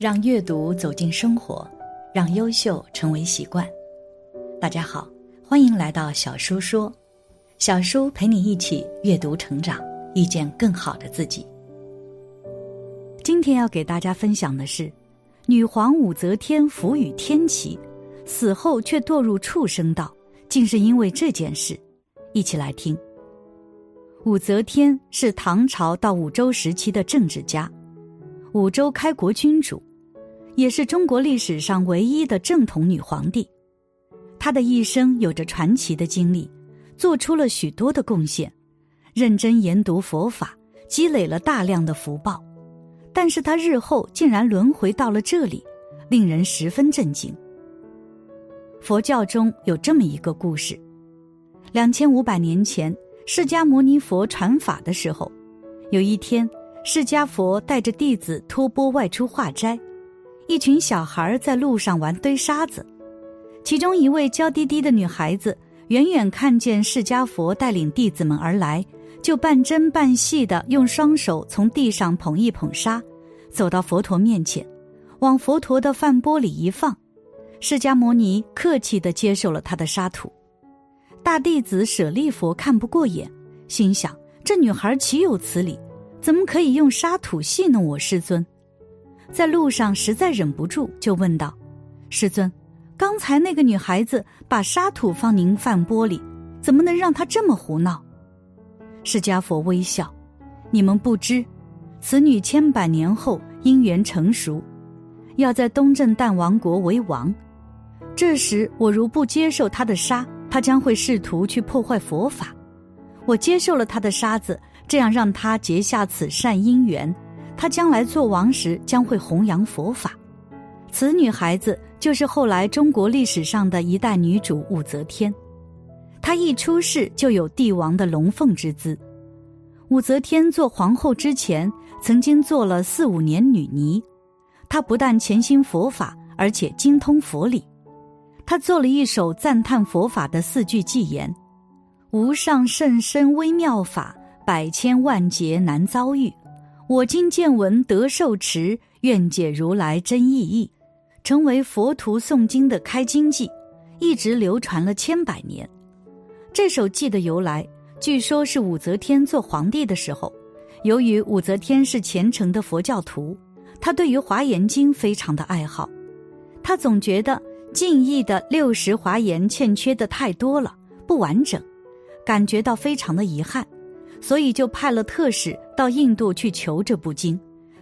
让阅读走进生活，让优秀成为习惯。大家好，欢迎来到小叔说，小叔陪你一起阅读成长，遇见更好的自己。今天要给大家分享的是，女皇武则天服与天齐，死后却堕入畜生道，竟是因为这件事。一起来听。武则天是唐朝到武周时期的政治家，武周开国君主。也是中国历史上唯一的正统女皇帝，她的一生有着传奇的经历，做出了许多的贡献，认真研读佛法，积累了大量的福报。但是她日后竟然轮回到了这里，令人十分震惊。佛教中有这么一个故事：两千五百年前，释迦牟尼佛传法的时候，有一天，释迦佛带着弟子托钵外出化斋。一群小孩在路上玩堆沙子，其中一位娇滴滴的女孩子远远看见释迦佛带领弟子们而来，就半真半戏的用双手从地上捧一捧沙，走到佛陀面前，往佛陀的饭钵里一放，释迦牟尼客气的接受了他的沙土。大弟子舍利佛看不过眼，心想：这女孩岂有此理？怎么可以用沙土戏弄我师尊？在路上实在忍不住，就问道：“师尊，刚才那个女孩子把沙土放您饭钵里，怎么能让她这么胡闹？”释迦佛微笑：“你们不知，此女千百年后因缘成熟，要在东正旦王国为王。这时我如不接受她的沙，她将会试图去破坏佛法。我接受了她的沙子，这样让她结下此善因缘。”他将来做王时将会弘扬佛法，此女孩子就是后来中国历史上的一代女主武则天。她一出世就有帝王的龙凤之姿。武则天做皇后之前，曾经做了四五年女尼。她不但潜心佛法，而且精通佛理。她做了一首赞叹佛法的四句偈言：“无上甚深微妙法，百千万劫难遭遇。”我今见闻得受持，愿解如来真意义，成为佛徒诵经的开经偈，一直流传了千百年。这首偈的由来，据说是武则天做皇帝的时候，由于武则天是虔诚的佛教徒，她对于华严经非常的爱好，她总觉得晋译的六十华严欠缺的太多了，不完整，感觉到非常的遗憾。所以就派了特使到印度去求这部经，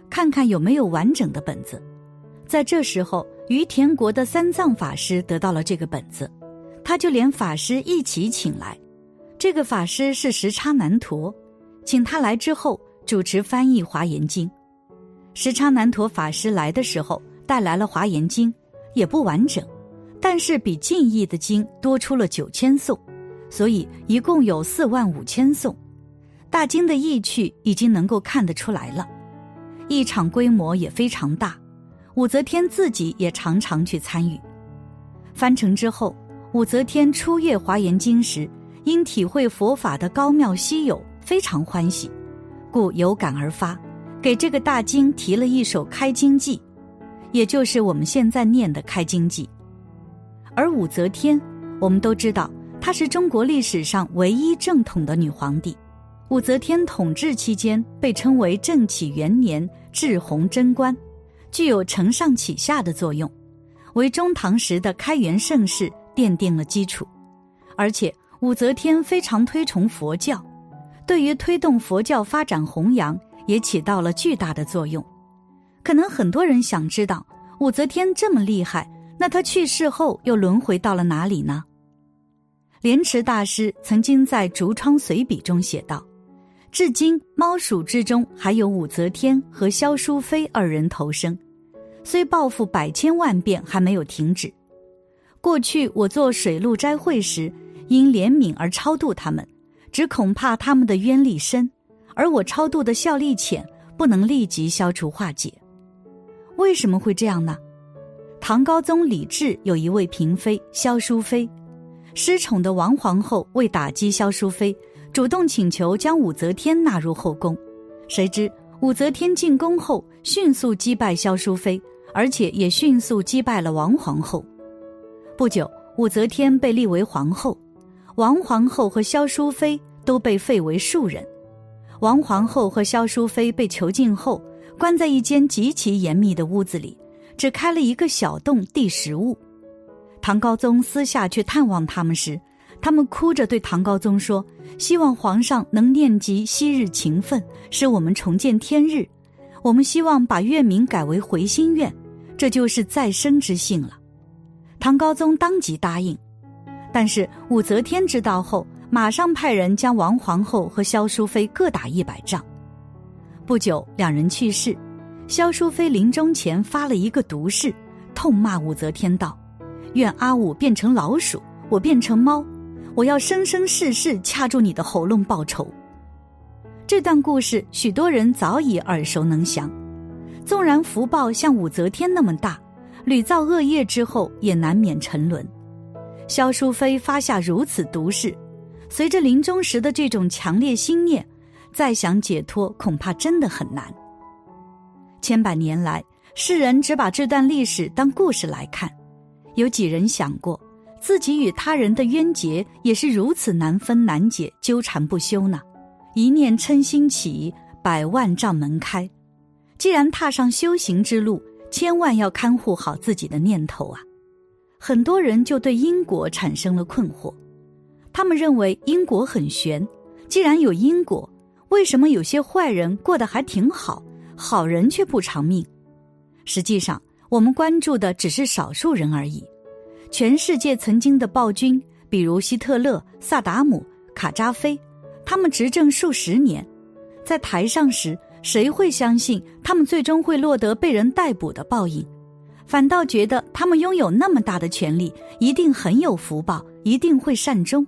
看看有没有完整的本子。在这时候，于田国的三藏法师得到了这个本子，他就连法师一起请来。这个法师是时差难陀，请他来之后主持翻译《华严经》。时差难陀法师来的时候带来了《华严经》，也不完整，但是比晋译的经多出了九千颂，所以一共有四万五千颂。大金的意趣已经能够看得出来了，一场规模也非常大，武则天自己也常常去参与。翻成之后，武则天初阅华严经时，因体会佛法的高妙稀有，非常欢喜，故有感而发，给这个大经提了一首开经偈，也就是我们现在念的开经偈。而武则天，我们都知道，她是中国历史上唯一正统的女皇帝。武则天统治期间被称为正启元年至弘贞观，具有承上启下的作用，为中唐时的开元盛世奠定了基础。而且武则天非常推崇佛教，对于推动佛教发展弘扬也起到了巨大的作用。可能很多人想知道，武则天这么厉害，那她去世后又轮回到了哪里呢？莲池大师曾经在《竹窗随笔》中写道。至今，猫鼠之中还有武则天和萧淑妃二人投生，虽报复百千万遍还没有停止。过去我做水陆斋会时，因怜悯而超度他们，只恐怕他们的冤力深，而我超度的效力浅，不能立即消除化解。为什么会这样呢？唐高宗李治有一位嫔妃萧淑妃，失宠的王皇后为打击萧淑妃。主动请求将武则天纳入后宫，谁知武则天进宫后迅速击败萧淑妃，而且也迅速击败了王皇后。不久，武则天被立为皇后，王皇后和萧淑妃都被废为庶人。王皇后和萧淑妃被囚禁后，关在一间极其严密的屋子里，只开了一个小洞递食物。唐高宗私下去探望他们时，他们哭着对唐高宗说：“希望皇上能念及昔日情分，使我们重见天日。我们希望把月名改为回心院，这就是再生之幸了。”唐高宗当即答应，但是武则天知道后。马上派人将王皇后和萧淑妃各打一百仗。不久，两人去世。萧淑妃临终前发了一个毒誓，痛骂武则天道：“愿阿武变成老鼠，我变成猫，我要生生世世掐住你的喉咙报仇。”这段故事，许多人早已耳熟能详。纵然福报像武则天那么大，屡造恶业之后也难免沉沦。萧淑妃发下如此毒誓。随着临终时的这种强烈心念，再想解脱恐怕真的很难。千百年来，世人只把这段历史当故事来看，有几人想过自己与他人的冤结也是如此难分难解、纠缠不休呢？一念嗔心起，百万障门开。既然踏上修行之路，千万要看护好自己的念头啊！很多人就对因果产生了困惑。他们认为因果很玄，既然有因果，为什么有些坏人过得还挺好，好人却不偿命？实际上，我们关注的只是少数人而已。全世界曾经的暴君，比如希特勒、萨达姆、卡扎菲，他们执政数十年，在台上时，谁会相信他们最终会落得被人逮捕的报应？反倒觉得他们拥有那么大的权力，一定很有福报，一定会善终。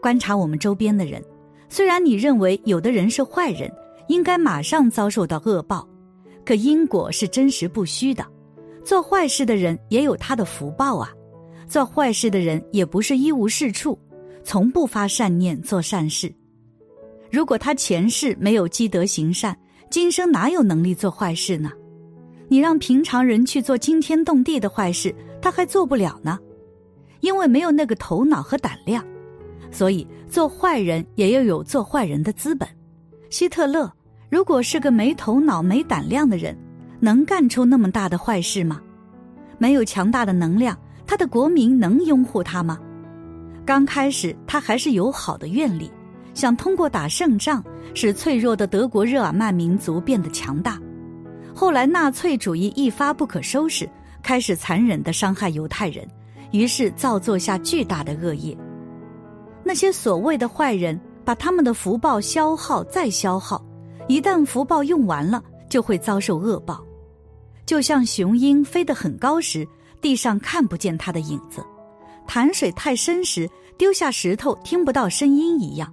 观察我们周边的人，虽然你认为有的人是坏人，应该马上遭受到恶报，可因果是真实不虚的。做坏事的人也有他的福报啊。做坏事的人也不是一无是处，从不发善念做善事。如果他前世没有积德行善，今生哪有能力做坏事呢？你让平常人去做惊天动地的坏事，他还做不了呢，因为没有那个头脑和胆量。所以，做坏人也要有做坏人的资本。希特勒如果是个没头脑、没胆量的人，能干出那么大的坏事吗？没有强大的能量，他的国民能拥护他吗？刚开始，他还是有好的愿力，想通过打胜仗使脆弱的德国日耳曼民族变得强大。后来，纳粹主义一发不可收拾，开始残忍地伤害犹太人，于是造作下巨大的恶业。那些所谓的坏人，把他们的福报消耗再消耗，一旦福报用完了，就会遭受恶报。就像雄鹰飞得很高时，地上看不见它的影子；潭水太深时，丢下石头听不到声音一样。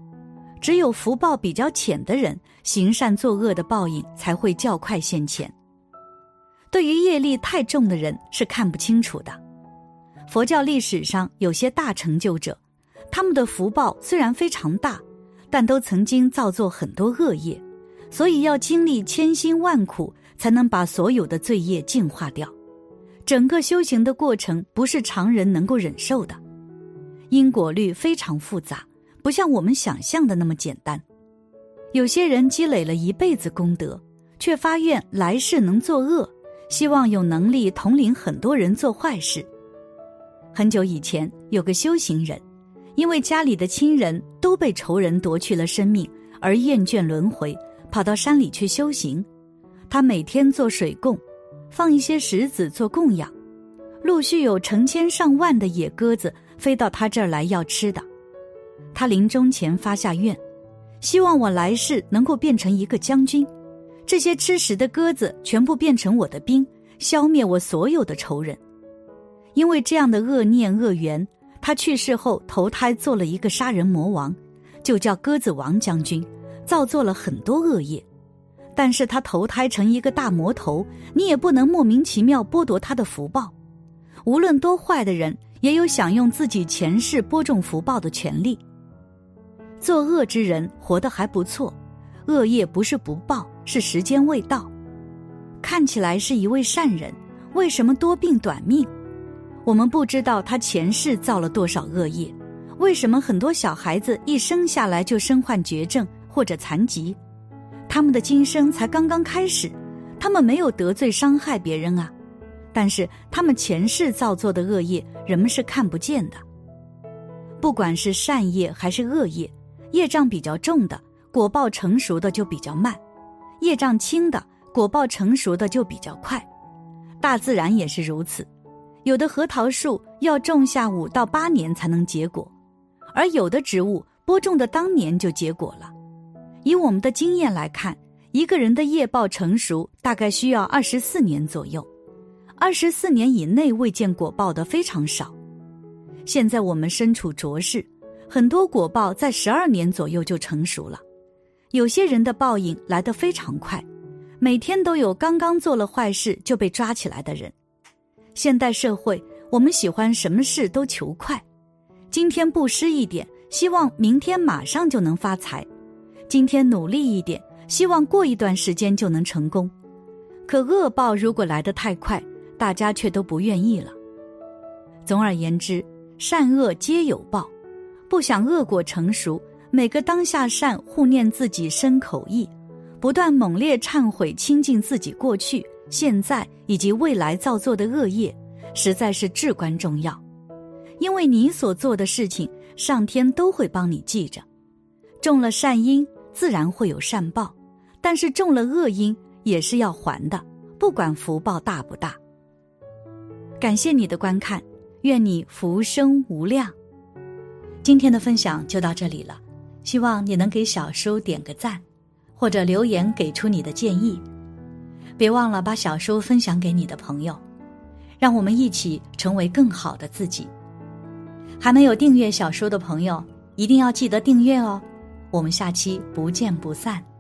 只有福报比较浅的人，行善作恶的报应才会较快现前。对于业力太重的人，是看不清楚的。佛教历史上有些大成就者。他们的福报虽然非常大，但都曾经造作很多恶业，所以要经历千辛万苦才能把所有的罪业净化掉。整个修行的过程不是常人能够忍受的，因果律非常复杂，不像我们想象的那么简单。有些人积累了一辈子功德，却发愿来世能作恶，希望有能力统领很多人做坏事。很久以前，有个修行人。因为家里的亲人都被仇人夺去了生命，而厌倦轮回，跑到山里去修行。他每天做水供，放一些石子做供养，陆续有成千上万的野鸽子飞到他这儿来要吃的。他临终前发下愿，希望我来世能够变成一个将军，这些吃食的鸽子全部变成我的兵，消灭我所有的仇人。因为这样的恶念恶缘。他去世后投胎做了一个杀人魔王，就叫鸽子王将军，造作了很多恶业。但是他投胎成一个大魔头，你也不能莫名其妙剥夺他的福报。无论多坏的人，也有享用自己前世播种福报的权利。作恶之人活得还不错，恶业不是不报，是时间未到。看起来是一位善人，为什么多病短命？我们不知道他前世造了多少恶业，为什么很多小孩子一生下来就身患绝症或者残疾？他们的今生才刚刚开始，他们没有得罪伤害别人啊，但是他们前世造作的恶业，人们是看不见的。不管是善业还是恶业，业障比较重的，果报成熟的就比较慢；业障轻的，果报成熟的就比较快。大自然也是如此。有的核桃树要种下五到八年才能结果，而有的植物播种的当年就结果了。以我们的经验来看，一个人的业报成熟大概需要二十四年左右，二十四年以内未见果报的非常少。现在我们身处浊世，很多果报在十二年左右就成熟了。有些人的报应来得非常快，每天都有刚刚做了坏事就被抓起来的人。现代社会，我们喜欢什么事都求快，今天布施一点，希望明天马上就能发财；今天努力一点，希望过一段时间就能成功。可恶报如果来得太快，大家却都不愿意了。总而言之，善恶皆有报，不想恶果成熟，每个当下善护念自己身口意，不断猛烈忏悔清净自己过去。现在以及未来造作的恶业，实在是至关重要，因为你所做的事情，上天都会帮你记着。种了善因，自然会有善报；但是种了恶因，也是要还的，不管福报大不大。感谢你的观看，愿你福生无量。今天的分享就到这里了，希望你能给小叔点个赞，或者留言给出你的建议。别忘了把小书分享给你的朋友，让我们一起成为更好的自己。还没有订阅小书的朋友，一定要记得订阅哦！我们下期不见不散。